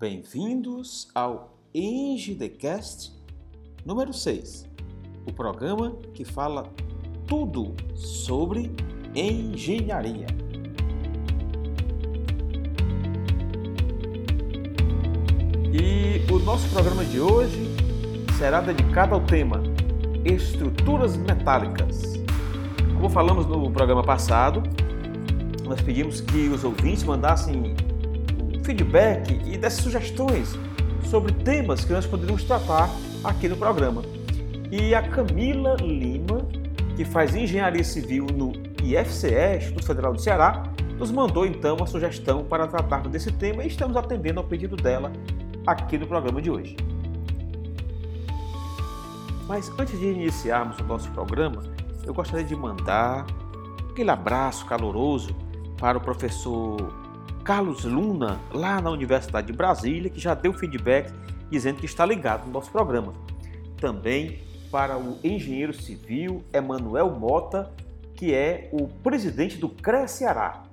Bem-vindos ao EngideCast número 6, o programa que fala tudo sobre engenharia. E o nosso programa de hoje será dedicado ao tema estruturas metálicas. Como falamos no programa passado, nós pedimos que os ouvintes mandassem feedback e dessas sugestões sobre temas que nós poderíamos tratar aqui no programa. E a Camila Lima, que faz engenharia civil no IFCE, Instituto Federal do Ceará, nos mandou então uma sugestão para tratarmos desse tema e estamos atendendo ao pedido dela aqui no programa de hoje. Mas antes de iniciarmos o nosso programa, eu gostaria de mandar aquele abraço caloroso para o professor Carlos Luna, lá na Universidade de Brasília, que já deu feedback dizendo que está ligado no nosso programa. Também para o engenheiro civil Emanuel Mota, que é o presidente do CREA Ceará.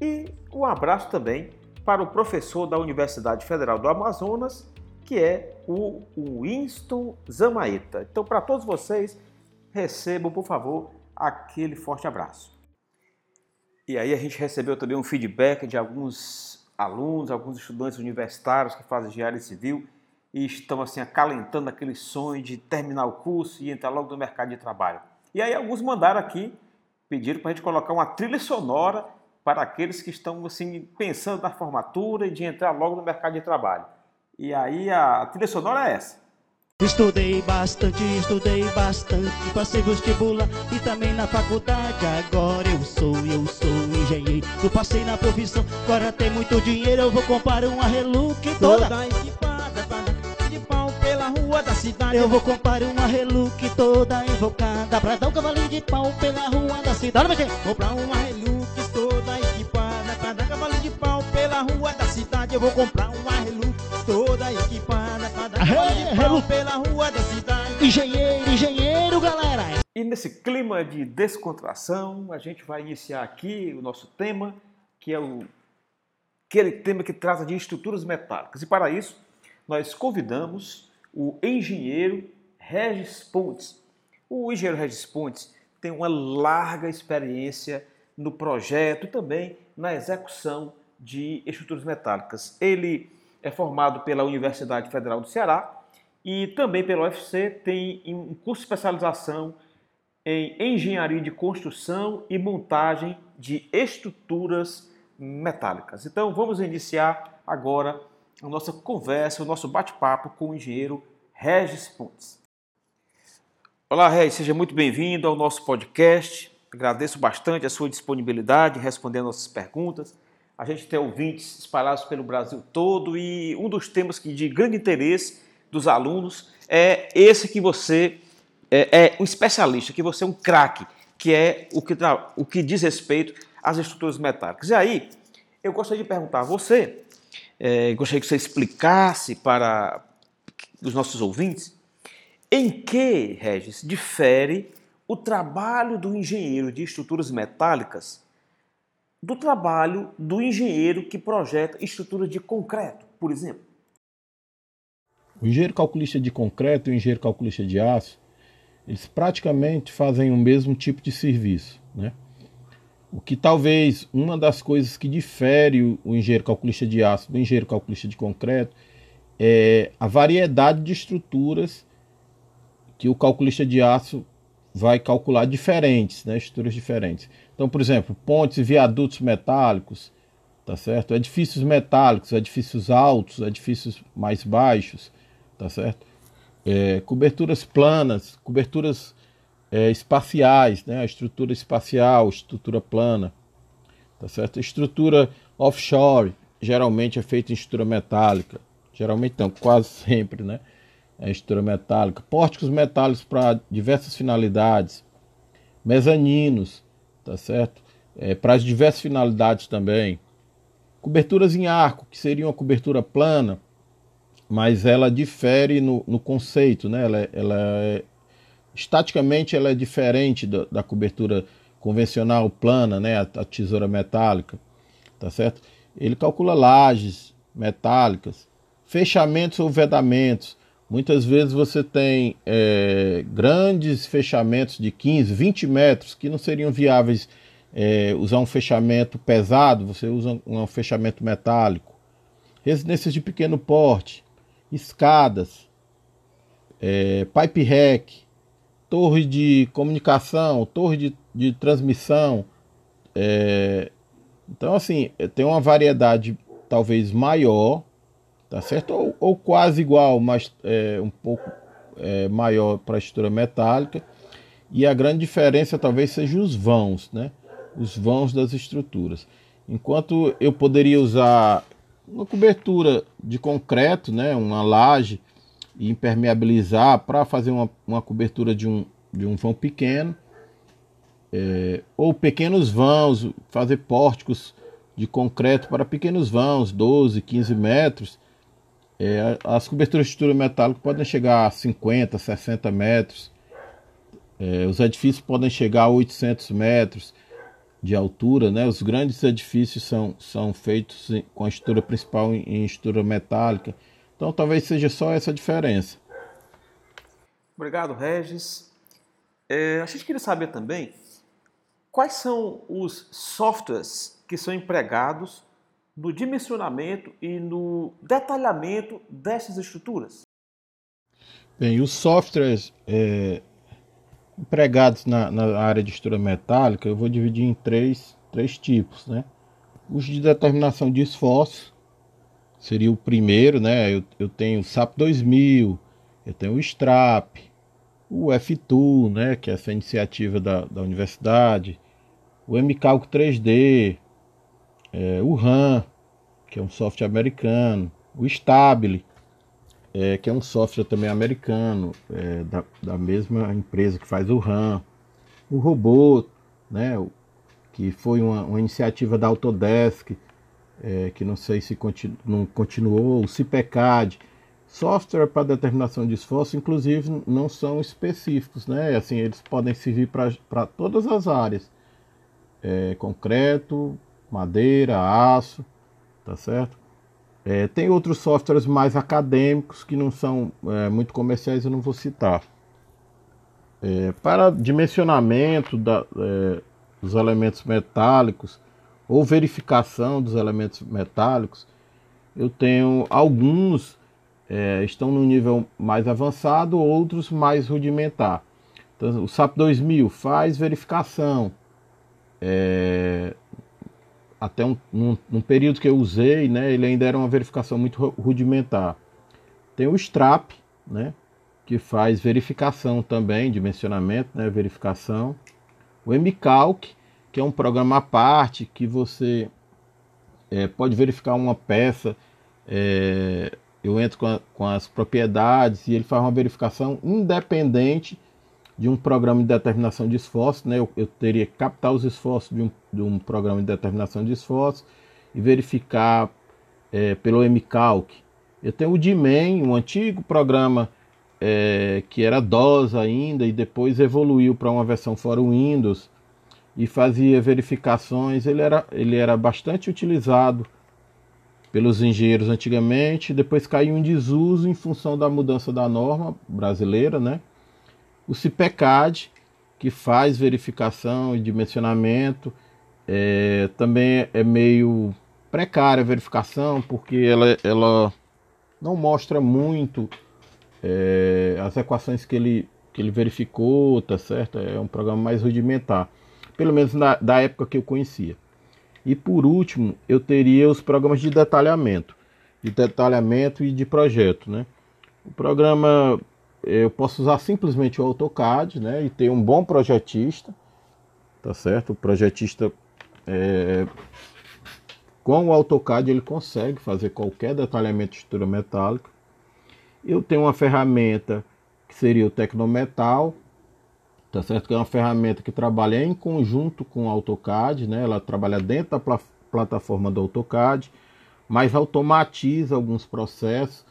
E um abraço também para o professor da Universidade Federal do Amazonas, que é o Winston Zamaeta. Então, para todos vocês, recebam, por favor, aquele forte abraço. E aí a gente recebeu também um feedback de alguns alunos, alguns estudantes universitários que fazem engenharia civil e estão assim acalentando aquele sonho de terminar o curso e entrar logo no mercado de trabalho. E aí alguns mandaram aqui, pediram para a gente colocar uma trilha sonora para aqueles que estão assim pensando na formatura e de entrar logo no mercado de trabalho. E aí a trilha sonora é essa. Estudei bastante, estudei bastante, passei vestibular e também na faculdade. Agora eu sou, eu sou engenheiro. Eu passei na profissão, agora tem muito dinheiro. Eu vou comprar uma Relux toda, toda equipada de pau pela rua da cidade. Eu vou comprar uma Relux toda invocada pra dar um cavalinho de pau pela rua da cidade. Olha, comprar uma Relux toda equipada pra dar um cavalinho de pau pela rua da cidade. Eu vou comprar uma Relux pau pela rua da cidade. Engenheiro, engenheiro, galera. E nesse clima de descontração, a gente vai iniciar aqui o nosso tema, que é o aquele tema que trata de estruturas metálicas. E para isso, nós convidamos o engenheiro Regis Pontes. O engenheiro Regis Pontes tem uma larga experiência no projeto e também na execução de estruturas metálicas. Ele é formado pela Universidade Federal do Ceará e também pela UFC, tem um curso de especialização em engenharia de construção e montagem de estruturas metálicas. Então vamos iniciar agora a nossa conversa, o nosso bate-papo com o engenheiro Regis Pontes. Olá, Regis, seja muito bem-vindo ao nosso podcast. Agradeço bastante a sua disponibilidade em responder nossas perguntas. A gente tem ouvintes espalhados pelo Brasil todo e um dos temas que de grande interesse dos alunos é esse que você é, é um especialista, que você é um craque, que é o que, o que diz respeito às estruturas metálicas. E aí, eu gostaria de perguntar a você, é, gostaria que você explicasse para os nossos ouvintes em que, Regis, difere o trabalho do engenheiro de estruturas metálicas do trabalho do engenheiro que projeta estruturas de concreto, por exemplo. O engenheiro calculista de concreto e o engenheiro calculista de aço, eles praticamente fazem o mesmo tipo de serviço, né? O que talvez uma das coisas que difere o engenheiro calculista de aço do engenheiro calculista de concreto é a variedade de estruturas que o calculista de aço vai calcular diferentes, né, estruturas diferentes. Então, por exemplo, pontes e viadutos metálicos, tá certo? Edifícios metálicos, edifícios altos, edifícios mais baixos, tá certo? É, coberturas planas, coberturas é, espaciais, né? A estrutura espacial, estrutura plana, tá certo? Estrutura offshore, geralmente é feita em estrutura metálica, geralmente não, quase sempre, né? É estrutura metálica. Pórticos metálicos para diversas finalidades, mezaninos, tá certo? É, para as diversas finalidades também. Coberturas em arco, que seria uma cobertura plana, mas ela difere no, no conceito, né? Ela, ela é, estaticamente ela é diferente da, da cobertura convencional plana, né? A, a, tesoura metálica, tá certo? Ele calcula lajes, metálicas, fechamentos ou vedamentos. Muitas vezes você tem é, grandes fechamentos de 15, 20 metros que não seriam viáveis é, usar um fechamento pesado, você usa um, um fechamento metálico. Residências de pequeno porte, escadas, é, pipe rack, torre de comunicação, torre de, de transmissão. É, então, assim, tem uma variedade talvez maior, tá certo? Ou, ou quase igual, mas é, um pouco é, maior para a estrutura metálica. E a grande diferença talvez seja os vãos, né? Os vãos das estruturas. Enquanto eu poderia usar uma cobertura de concreto, né? Uma laje e impermeabilizar para fazer uma, uma cobertura de um, de um vão pequeno, é, ou pequenos vãos, fazer pórticos de concreto para pequenos vãos, 12, 15 metros. É, as coberturas de estrutura metálica podem chegar a 50, 60 metros. É, os edifícios podem chegar a 800 metros de altura. Né? Os grandes edifícios são, são feitos com a estrutura principal em, em estrutura metálica. Então talvez seja só essa diferença. Obrigado, Regis. É, a gente queria saber também quais são os softwares que são empregados no dimensionamento e no detalhamento dessas estruturas. Bem, os softwares é, empregados na, na, área de estrutura metálica eu vou dividir em três, três tipos, né? Os de determinação de esforço, seria o primeiro, né? Eu, eu tenho o SAP 2000, eu tenho o STRAP, o F2, né? Que é essa iniciativa da, da universidade, o MCalc 3D, é, o RAM, que é um software americano, o Stabile, é, que é um software também americano, é, da, da mesma empresa que faz o RAM, o Robô, né? Que foi uma, uma iniciativa da Autodesk, é, que não sei se continu, não continuou, o CIPECAD, software para determinação de esforço, inclusive não são específicos, né? Assim, eles podem servir para todas as áreas, é, concreto, madeira, aço, tá certo? É, tem outros softwares mais acadêmicos que não são é, muito comerciais, eu não vou citar. É, para dimensionamento da, é, dos elementos metálicos, ou verificação dos elementos metálicos, eu tenho alguns é, estão no nível mais avançado, outros mais rudimentar. Então, o SAP 2000 faz verificação. Até um, num, num, período que eu usei, né, ele ainda era uma verificação muito rudimentar. Tem o STRAP, né, que faz verificação também, dimensionamento, né, verificação. O MCalc, que é um programa à parte que você é, pode verificar uma peça. É, eu entro com, a, com, as propriedades e ele faz uma verificação independente de um programa de determinação de esforço. Né? Eu, eu teria que captar os esforços de um, de um, programa de determinação de esforço e verificar é, pelo MCalc. Eu tenho o DMAN, um antigo programa é, que era DOS ainda e depois evoluiu para uma versão fora Windows e fazia verificações. Ele era, ele era bastante utilizado pelos engenheiros antigamente, depois caiu em desuso em função da mudança da norma brasileira, né? O CIPECAD, que faz verificação e dimensionamento, é, também é meio precária a verificação, porque ela, ela não mostra muito é, as equações que ele, que ele verificou, tá certo? É um programa mais rudimentar pelo menos na, da época que eu conhecia. E por último, eu teria os programas de detalhamento, de detalhamento e de projeto, né? O programa eu posso usar simplesmente o AutoCAD, né? E ter um bom projetista, tá certo? O projetista é, com o AutoCAD ele consegue fazer qualquer detalhamento de estrutura metálica. Eu tenho uma ferramenta que seria o Tecnometal, tá certo? Que é uma ferramenta que trabalha em conjunto com o AutoCAD, né? Ela trabalha dentro da pl plataforma do AutoCAD, mas automatiza alguns processos.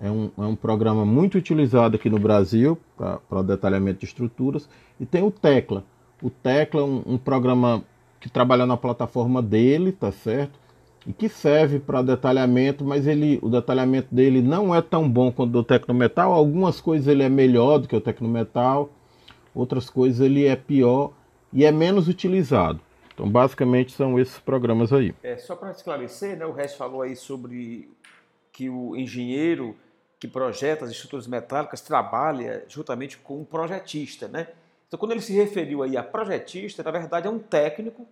É um, é um programa muito utilizado aqui no Brasil para detalhamento de estruturas. E tem o Tecla. O Tecla é um, um programa que trabalha na plataforma dele, tá certo? e que serve para detalhamento, mas ele, o detalhamento dele não é tão bom quanto o Tecnometal. Algumas coisas ele é melhor do que o Tecnometal, outras coisas ele é pior e é menos utilizado. Então, basicamente, são esses programas aí. É, só para esclarecer, né, o Regis falou aí sobre que o engenheiro que projeta as estruturas metálicas trabalha juntamente com um projetista, né? Então, quando ele se referiu aí a projetista, na verdade é um técnico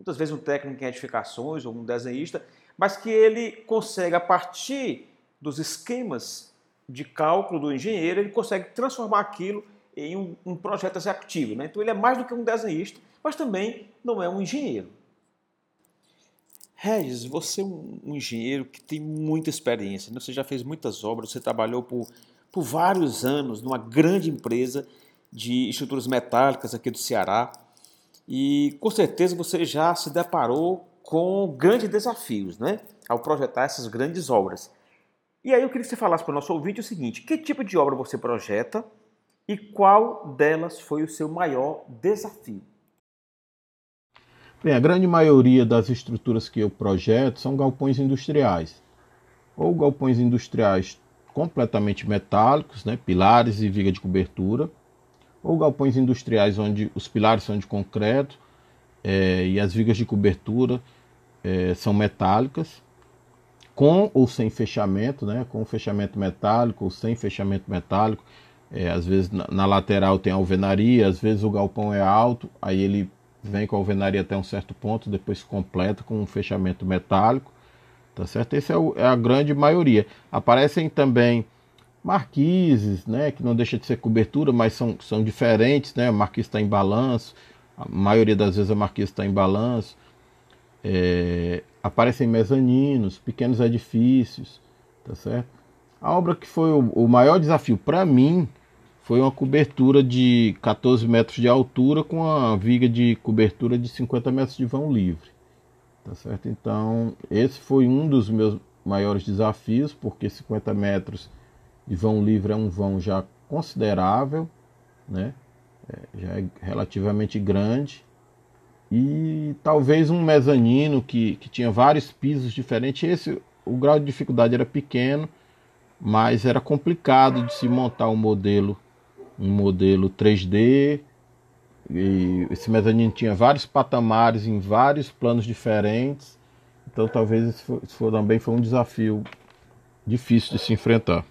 muitas vezes um técnico em edificações ou um desenhista, mas que ele consegue, a partir dos esquemas de cálculo do engenheiro, ele consegue transformar aquilo em um, um projeto executivo. Né? Então ele é mais do que um desenhista, mas também não é um engenheiro. Regis, você é um, engenheiro que tem muita experiência, né? você já fez muitas obras, você trabalhou por, por vários anos numa grande empresa de estruturas metálicas aqui do Ceará. E com certeza você já se deparou com grandes desafios, né? Ao projetar essas grandes obras. E aí eu queria que você falasse para o nosso ouvinte o seguinte: que tipo de obra você projeta e qual delas foi o seu maior desafio? Bem, a grande maioria das estruturas que eu projeto são galpões industriais. Ou galpões industriais completamente metálicos, né, pilares e viga de cobertura, ou galpões industriais onde os pilares são de concreto é, e as vigas de cobertura é, são metálicas, com ou sem fechamento, né? com fechamento metálico ou sem fechamento metálico. É, às vezes na, na, lateral tem alvenaria, às vezes o galpão é alto, aí ele vem com a alvenaria até um certo ponto, depois completa com um fechamento metálico. Tá certo? Essa é, é a grande maioria. Aparecem também marquises, né, que não deixa de ser cobertura, mas são, são diferentes, né, a marquise está em balanço, a maioria das vezes a marquise está em balanço, é, aparecem mezaninos, pequenos edifícios, tá certo? A obra que foi o, o maior desafio para mim foi uma cobertura de 14 metros de altura com uma viga de cobertura de 50 metros de vão livre, tá certo? Então esse foi um dos meus maiores desafios, porque 50 metros de vão livre é um vão já considerável, né? É, já é relativamente grande. E talvez um mezanino que, que tinha vários pisos diferentes. Esse, o grau de dificuldade era pequeno, mas era complicado de se montar um modelo, um modelo 3D. E esse mezanino tinha vários patamares em vários planos diferentes. Então talvez isso, foi, isso foi, também foi um desafio difícil de se enfrentar.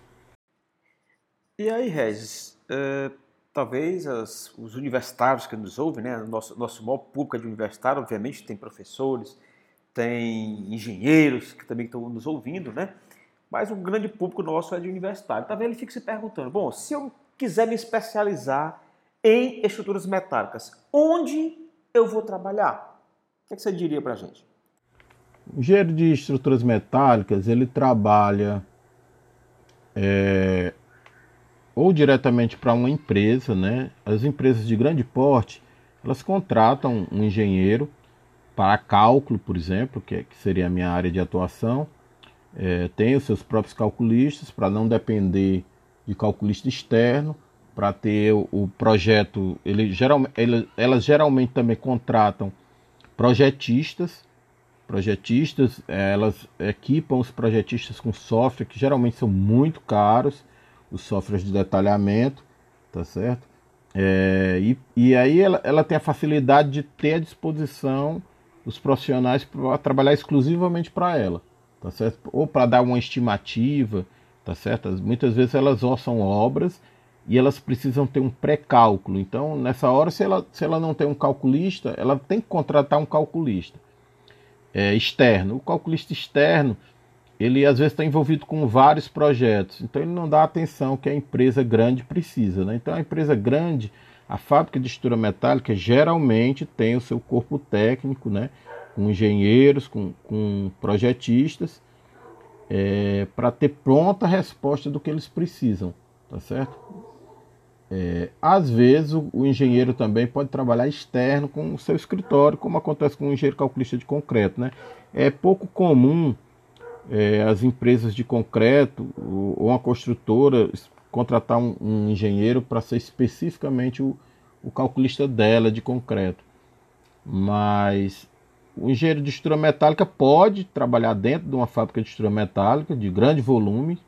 E aí, Regis, é, talvez as, os universitários que nos ouvem, né, nosso, nosso maior público é de universitário, obviamente tem professores, tem engenheiros que também estão nos ouvindo, né? Mas o grande público nosso é de universitário. Talvez ele fique se perguntando, bom, se eu quiser me especializar em estruturas metálicas, onde eu vou trabalhar? O que, é você diria para a gente? O engenheiro de estruturas metálicas, ele trabalha é, ou diretamente para uma empresa, né? As empresas de grande porte, elas contratam um engenheiro para cálculo, por exemplo, que, é, que seria a minha área de atuação. É, tem os seus próprios calculistas para não depender de calculista externo, para ter o, projeto. Ele, geral, ele, elas geralmente também contratam projetistas. Projetistas, elas equipam os projetistas com software que geralmente são muito caros os softwares de detalhamento, tá certo? É, e, e aí ela, ela tem a facilidade de ter à disposição os profissionais para trabalhar exclusivamente para ela, tá certo? Ou para dar uma estimativa, tá certo? Muitas vezes elas orçam obras e elas precisam ter um pré-cálculo. Então, nessa hora, se ela, se ela não tem um calculista, ela tem que contratar um calculista é, externo. O calculista externo ele às vezes está envolvido com vários projetos, então ele não dá a atenção que a empresa grande precisa. Né? Então a empresa grande, a fábrica de estrutura metálica, geralmente tem o seu corpo técnico, né? com engenheiros, com, com projetistas, é, para ter pronta a resposta do que eles precisam, tá certo? É, às vezes o, o, engenheiro também pode trabalhar externo com o seu escritório, como acontece com o engenheiro calculista de concreto. Né? É pouco comum é, as empresas de concreto ou uma construtora contratar um, um engenheiro para ser especificamente o, o calculista dela de concreto. Mas o engenheiro de estrutura metálica pode trabalhar dentro de uma fábrica de estrutura metálica de grande volume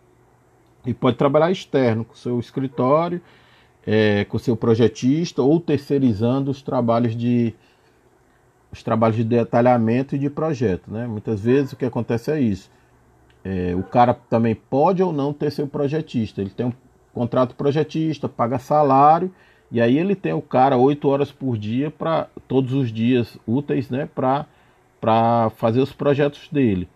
e pode trabalhar externo, com seu escritório, é, com seu projetista ou terceirizando os trabalhos de os trabalhos de detalhamento e de projeto. Né? Muitas vezes o que acontece é isso. É, o cara também pode ou não ter seu projetista. Ele tem um contrato projetista, paga salário e aí ele tem o cara oito horas por dia para todos os dias úteis, né, para fazer os projetos dele.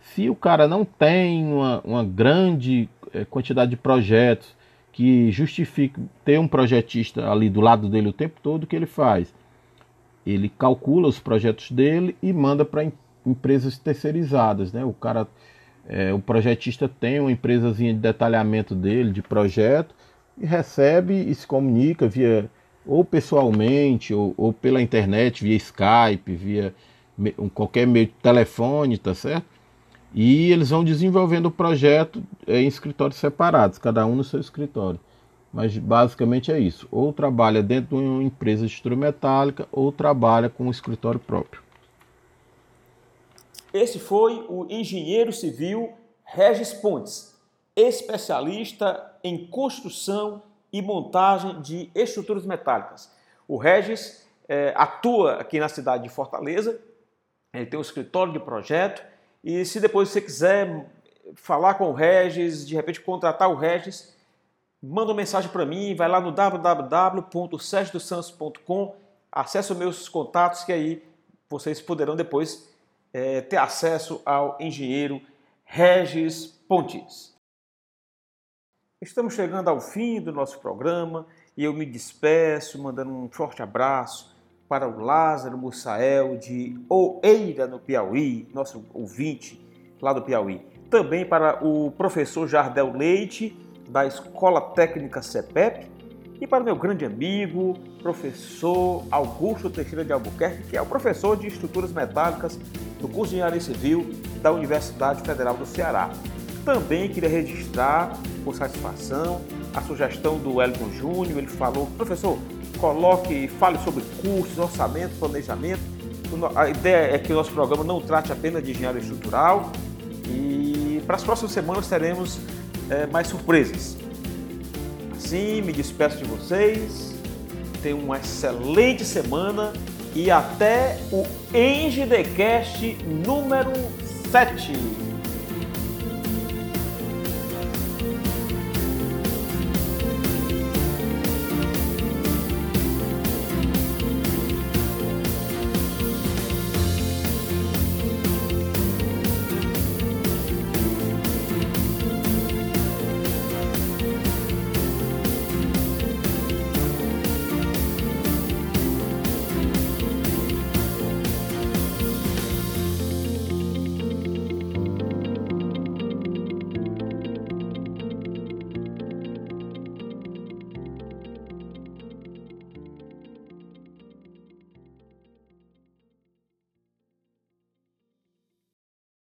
Se o cara não tem uma, uma grande eh, quantidade de projetos que justifique ter um projetista ali do lado dele o tempo todo, o que ele faz? Ele calcula os projetos dele e manda para empresas terceirizadas, né? O cara, é, o projetista tem uma empresazinha de detalhamento dele, de projeto, e recebe e se comunica via ou pessoalmente ou, ou pela internet, via Skype, via qualquer meio de telefone, tá certo? E eles vão desenvolvendo o projeto em escritórios separados, cada um no seu escritório. Mas basicamente é isso. Ou trabalha dentro de uma empresa de estrutura metálica, ou trabalha com um escritório próprio. Esse foi o engenheiro civil Regis Pontes especialista em construção e montagem de estruturas metálicas. O Regis é, atua aqui na cidade de Fortaleza, ele tem um escritório de projeto e se depois você quiser falar com o Regis, de repente contratar o Regis, manda uma mensagem para mim, vai lá no www.sergiosantos.com, acesse os meus contatos que aí vocês poderão depois é, ter acesso ao engenheiro Regis Pontes. Estamos chegando ao fim do nosso programa e eu me despeço mandando um forte abraço para o Lázaro Mussael de Oeira, no Piauí, nosso ouvinte lá do Piauí. Também para o professor Jardel Leite, da Escola Técnica CEPEP, e para meu grande amigo, professor Augusto Teixeira de Albuquerque, que é o professor de estruturas metálicas do curso de Engenharia Civil da Universidade Federal do Ceará. Também queria registrar, com satisfação, a sugestão do Wellington Júnior. Ele falou, professor, coloque, fale sobre cursos, orçamento, planejamento. A ideia é que o nosso programa não trate apenas de engenharia estrutural e para as próximas semanas teremos é, mais surpresas. Assim, me despeço de vocês. Tenham uma excelente semana e até o EngieDecast número 7.